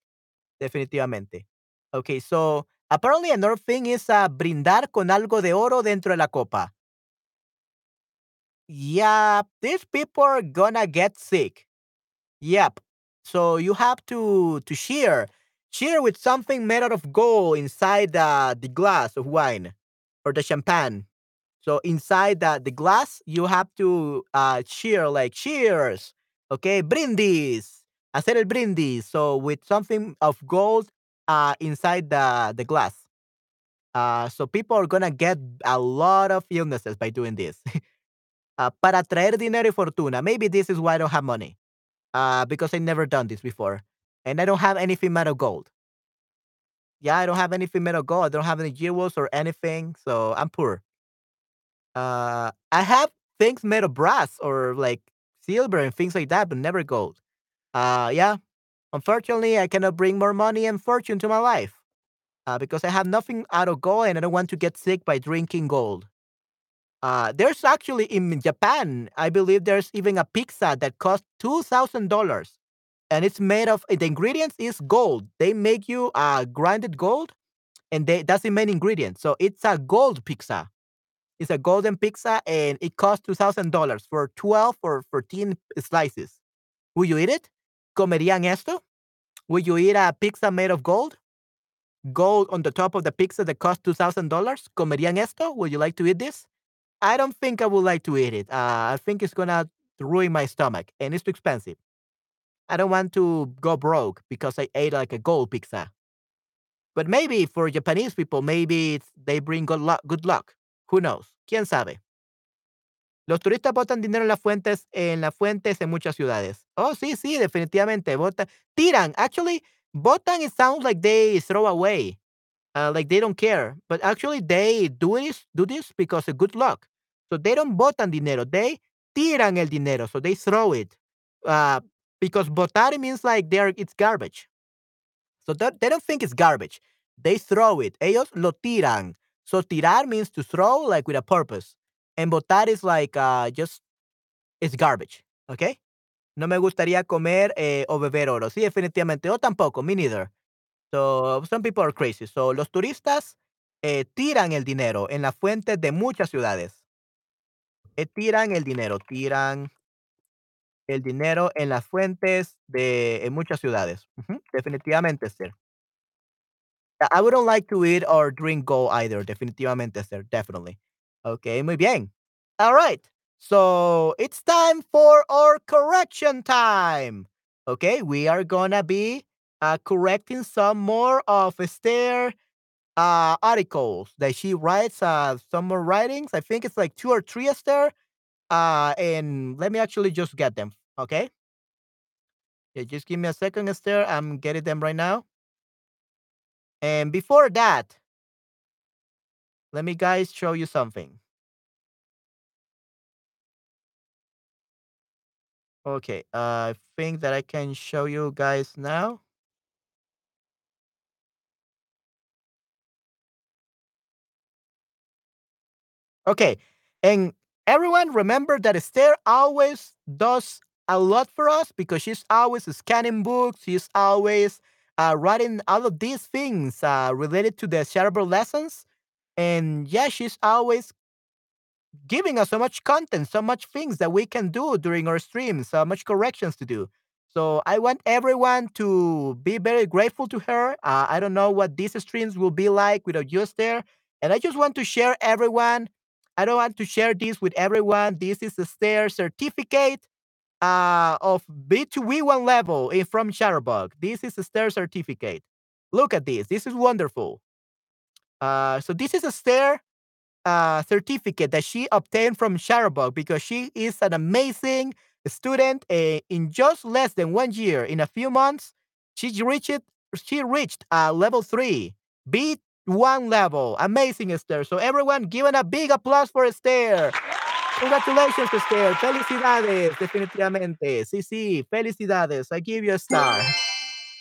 [SPEAKER 1] Definitivamente. Okay, so apparently another thing is uh, brindar con algo de oro dentro de la copa. Yeah, these people are gonna get sick. Yep. So you have to to cheer, cheer with something made out of gold inside the the glass of wine or the champagne. So inside the, the glass, you have to uh, cheer like cheers. Okay, brindis. Hacer el brindis. So with something of gold uh, inside the, the glass. Uh, so people are gonna get a lot of illnesses by doing this. uh, para traer dinero y fortuna. Maybe this is why I don't have money. Uh, because I never done this before. And I don't have anything made of gold. Yeah, I don't have anything made of gold. I don't have any jewels or anything. So I'm poor. Uh, I have things made of brass or like silver and things like that, but never gold. Uh, yeah. Unfortunately, I cannot bring more money and fortune to my life uh, because I have nothing out of gold and I don't want to get sick by drinking gold. Uh, there's actually in Japan, I believe there's even a pizza that costs two thousand dollars, and it's made of the ingredients is gold. They make you uh, grinded gold, and they that's the main ingredient. So it's a gold pizza It's a golden pizza and it costs $2,000 for 12 or 14 slices. Will you eat it? ¿Comerían esto? Will you eat a pizza made of gold? Gold on the top of the pizza that costs $2,000? ¿Comerían esto? Would you like to eat this? I don't think I would like to eat it. Uh, I think it's gonna ruin my stomach and it's too expensive. I don't want to go broke because I ate like a gold pizza. But maybe for Japanese people, maybe they bring good luck. Good luck. Who knows? ¿Quién sabe? Los turistas botan dinero en las fuentes en las fuentes en muchas ciudades. Oh, sí, sí, definitivamente, botan tiran. Actually, botan, it sounds like they throw away, uh, like they don't care, but actually they do this do this because of good luck. So they don't botan dinero, they tiran el dinero, so they throw it. Uh, because botar means like they're it's garbage. So they don't think it's garbage. They throw it. Ellos lo tiran. So tirar means to throw like with a purpose. And botar is like uh just it's garbage. Okay? No me gustaría comer eh, o beber oro. Sí, definitivamente. Yo tampoco, me neither. So some people are crazy. So los turistas eh, tiran el dinero en las fuentes de muchas ciudades. Eh, tiran el dinero, tiran el dinero en las fuentes de en muchas ciudades. Ujú, Definitivamente, sir. I wouldn't like to eat or drink gold either. Definitivamente, sir. Definitely. Okay, muy bien. All right. So it's time for our correction time. Okay, we are gonna be uh, correcting some more of Esther uh, articles that she writes. Uh, some more writings. I think it's like two or three Esther. Uh, and let me actually just get them. Okay. Yeah, just give me a second, Esther. I'm getting them right now. And before that, let me guys show you something. Okay, uh, I think that I can show you guys now. Okay, and everyone remember that Esther always does a lot for us because she's always scanning books. She's always uh, writing all of these things uh, related to the cerebral lessons. And yeah, she's always giving us so much content, so much things that we can do during our streams, so much corrections to do. So I want everyone to be very grateful to her. Uh, I don't know what these streams will be like without you there, and I just want to share everyone. I don't want to share this with everyone. This is a stair certificate uh, of B2V1 level from Chatterbug. This is a stair certificate. Look at this. This is wonderful. Uh, so this is a stair uh, certificate that she obtained from Chatterbug because she is an amazing student. Uh, in just less than one year, in a few months, she reached she reached uh, level three, B one level. Amazing, Esther. So everyone, give a big applause for Esther. Congratulations, Esther. Felicidades, definitivamente. Sí, sí, felicidades. I give you a star.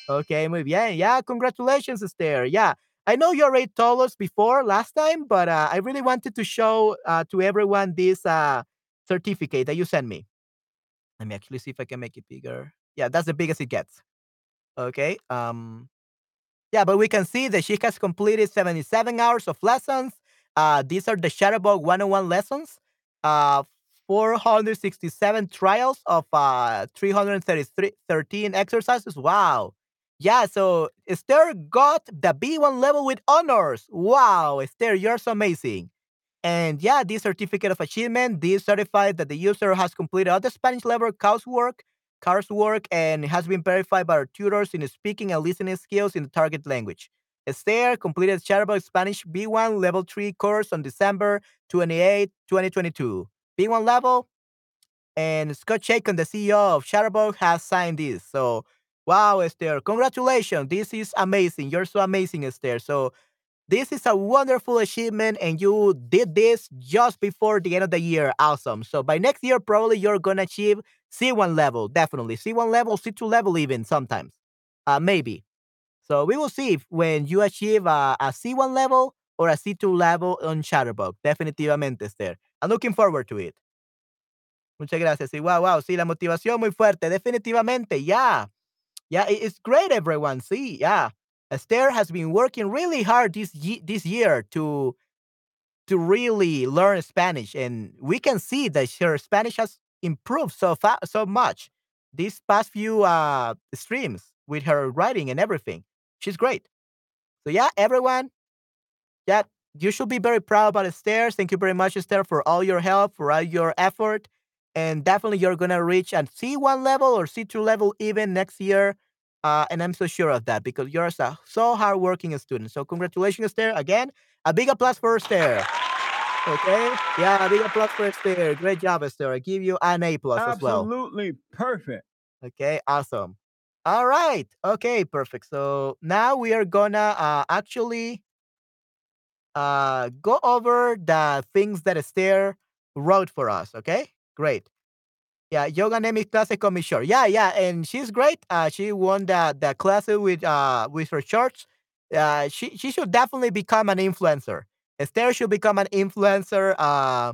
[SPEAKER 1] Okay, muy bien. Yeah, congratulations, Esther. Yeah, I know you already told us before last time, but uh, I really wanted to show uh, to everyone this uh, certificate that you sent me. Let me actually see if I can make it bigger. Yeah, that's the biggest it gets. Okay. Um. Yeah, but we can see that she has completed 77 hours of lessons. Uh, these are the Chatterbug 101 lessons. Uh, 467 trials of uh 313 exercises. Wow. Yeah, so Esther got the B1 level with honors. Wow, Esther, you're so amazing. And yeah, this certificate of achievement, this certified that the user has completed all the Spanish level coursework, coursework, and has been verified by our tutors in speaking and listening skills in the target language. Esther completed Chatterbug Spanish B1 Level 3 course on December 28, 2022. B1 level, and Scott Chacon, the CEO of Chatterbug, has signed this. So Wow, Esther, congratulations. This is amazing. You're so amazing, Esther. So, this is a wonderful achievement, and you did this just before the end of the year. Awesome. So, by next year, probably you're going to achieve C1 level. Definitely. C1 level, C2 level, even sometimes. Uh, maybe. So, we will see if when you achieve a, a C1 level or a C2 level on Chatterbug. Definitivamente, Esther. I'm looking forward to it. Muchas gracias. Sí, wow, wow. Sí, la motivación muy fuerte. Definitivamente, ya. Yeah, it's great, everyone. See, yeah, Esther has been working really hard this this year to to really learn Spanish, and we can see that her Spanish has improved so far so much these past few uh, streams with her writing and everything. She's great. So yeah, everyone, yeah, you should be very proud about Esther. Thank you very much, Esther, for all your help, for all your effort and definitely you're gonna reach a C1 level or C2 level even next year. Uh, and I'm so sure of that because you're so, so hardworking student. So congratulations, Esther. Again, a big applause for Esther. Okay, yeah, big applause for Esther. Great job, Esther. I give you an A plus as well.
[SPEAKER 3] Absolutely perfect.
[SPEAKER 1] Okay, awesome. All right. Okay, perfect. So now we are gonna uh, actually uh, go over the things that Esther wrote for us. Okay. Great. Yeah, yoga name is clase con mi short. Yeah, yeah, and she's great. Uh, she won the the class with uh with her shorts. Uh, she she should definitely become an influencer. Esther should become an influencer. Uh,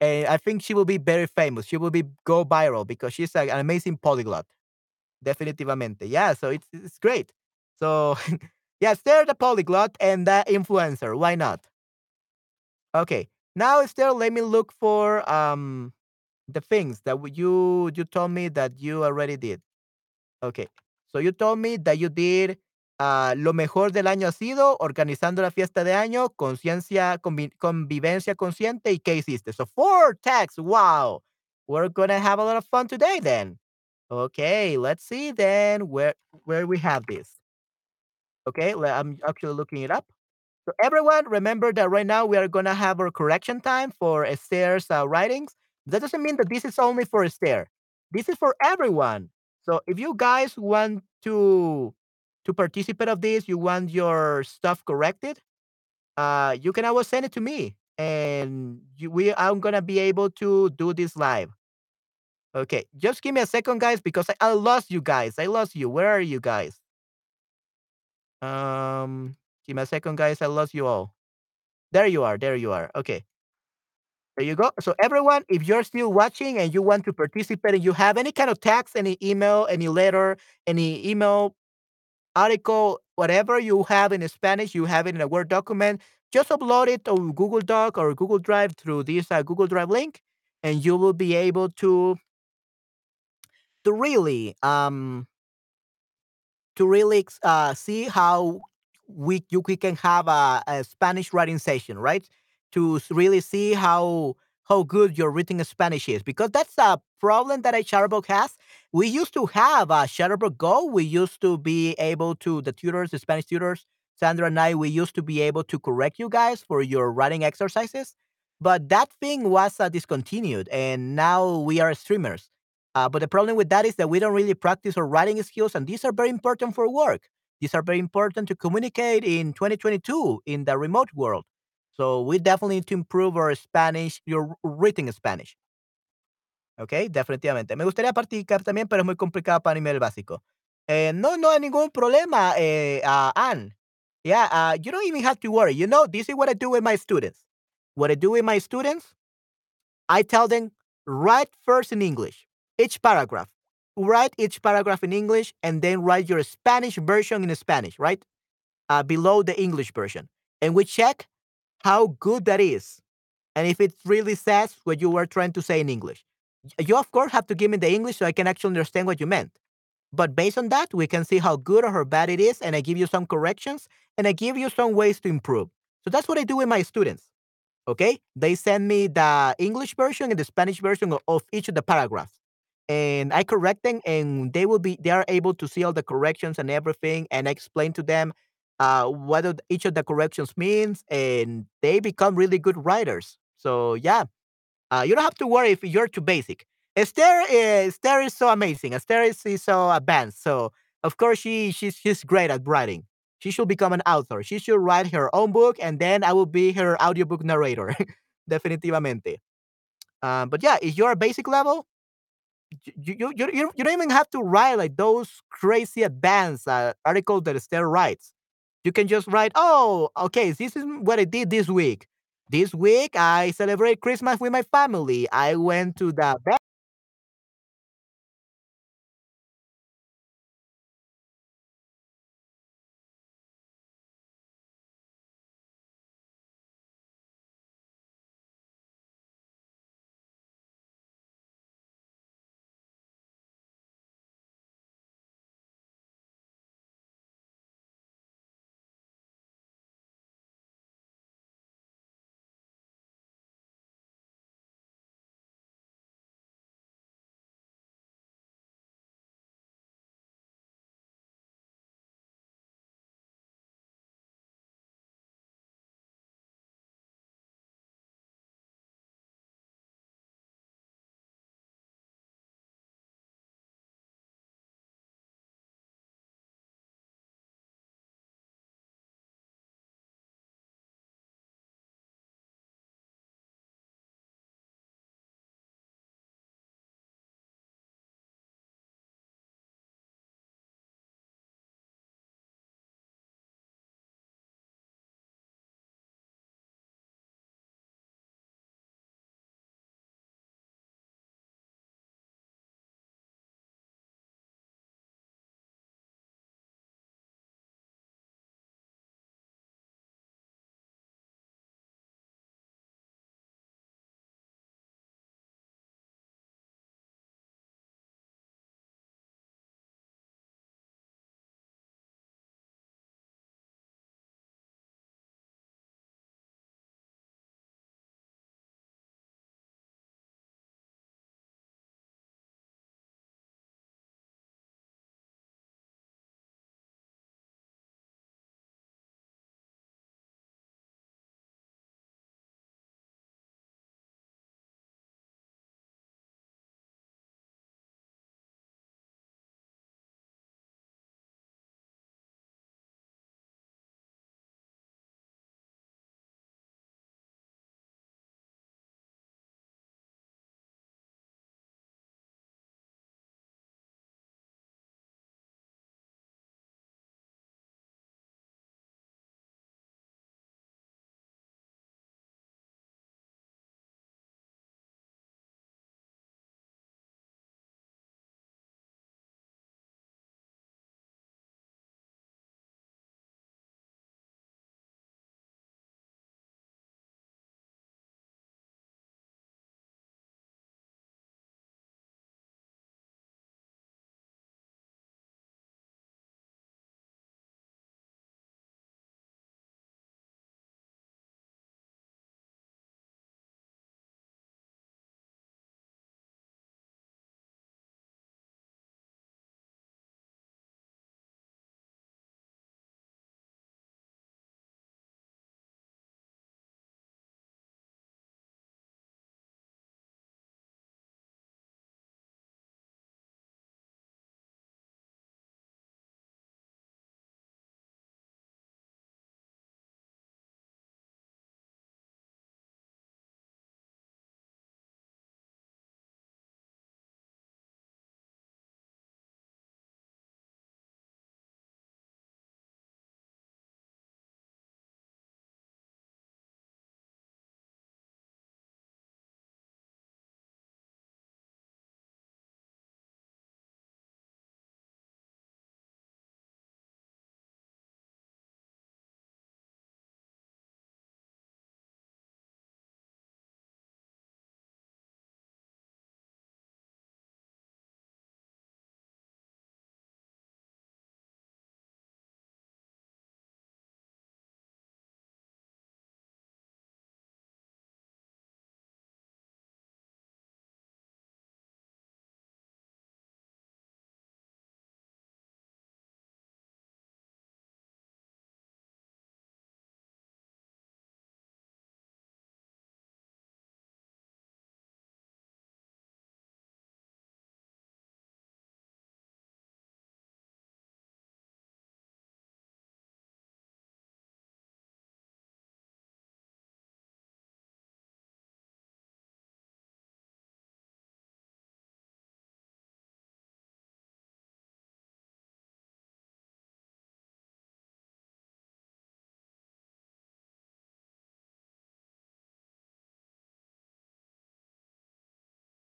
[SPEAKER 1] and I think she will be very famous. She will be go viral because she's like an amazing polyglot. Definitivamente. Yeah, so it's it's great. So yeah, Esther the polyglot and the influencer. Why not? Okay. Now Esther, let me look for um the things that you you told me that you already did. Okay. So you told me that you did uh, lo mejor del año ha sido organizando la fiesta de año, conciencia, convi convivencia consciente y qué hiciste. So four tags. Wow. We're gonna have a lot of fun today then. Okay, let's see then where where we have this. Okay, I'm actually looking it up. So everyone, remember that right now we are gonna have our correction time for Esther's uh, writings. That doesn't mean that this is only for Esther. This is for everyone. So if you guys want to to participate of this, you want your stuff corrected, uh, you can always send it to me, and you, we I'm gonna be able to do this live. Okay, just give me a second, guys, because I, I lost you guys. I lost you. Where are you guys? Um, give me a second, guys. I lost you all. There you are. There you are. Okay. There you go. So everyone, if you're still watching and you want to participate and you have any kind of text, any email, any letter, any email, article, whatever you have in Spanish, you have it in a Word document, just upload it to Google Doc or Google Drive through this uh, Google Drive link, and you will be able to to really um to really uh, see how we you we can have a, a Spanish writing session, right? To really see how how good your written Spanish is, because that's a problem that a Chatterbug has. We used to have a Chatterbug Go. We used to be able to the tutors, the Spanish tutors, Sandra and I, we used to be able to correct you guys for your writing exercises, but that thing was uh, discontinued, and now we are streamers. Uh, but the problem with that is that we don't really practice our writing skills, and these are very important for work. These are very important to communicate in 2022 in the remote world. So we definitely need to improve our Spanish, your written Spanish. ¿Ok? Definitivamente. Me gustaría practicar también, pero es muy complicado para nivel básico. Eh, no, no hay ningún problema, eh, uh, Anne. Yeah, uh, you don't even have to worry. You know, this is what I do with my students. What I do with my students, I tell them, write first in English, each paragraph. Write each paragraph in English and then write your Spanish version in Spanish, right? Uh, below the English version. And we check how good that is. And if it really says what you were trying to say in English you of course have to give me the English so I can actually understand what you meant. But based on that, we can see how good or how bad it is, and I give you some corrections and I give you some ways to improve. So that's what I do with my students. Okay, they send me the English version and the Spanish version of each of the paragraphs, and I correct them, and they will be they are able to see all the corrections and everything, and I explain to them uh, what each of the corrections means, and they become really good writers. So yeah, uh, you don't have to worry if you're too basic. Esther is Esther is so amazing. Esther is, is so advanced. So of course she she's she's great at writing. She should become an author. She should write her own book, and then I will be her audiobook narrator. Definitivamente. Um, but yeah, if you're a basic level, you, you, you, you, don't even have to write like those crazy advanced uh, articles that Esther writes. You can just write, oh, okay, this is what I did this week. This week, I celebrate Christmas with my family. I went to the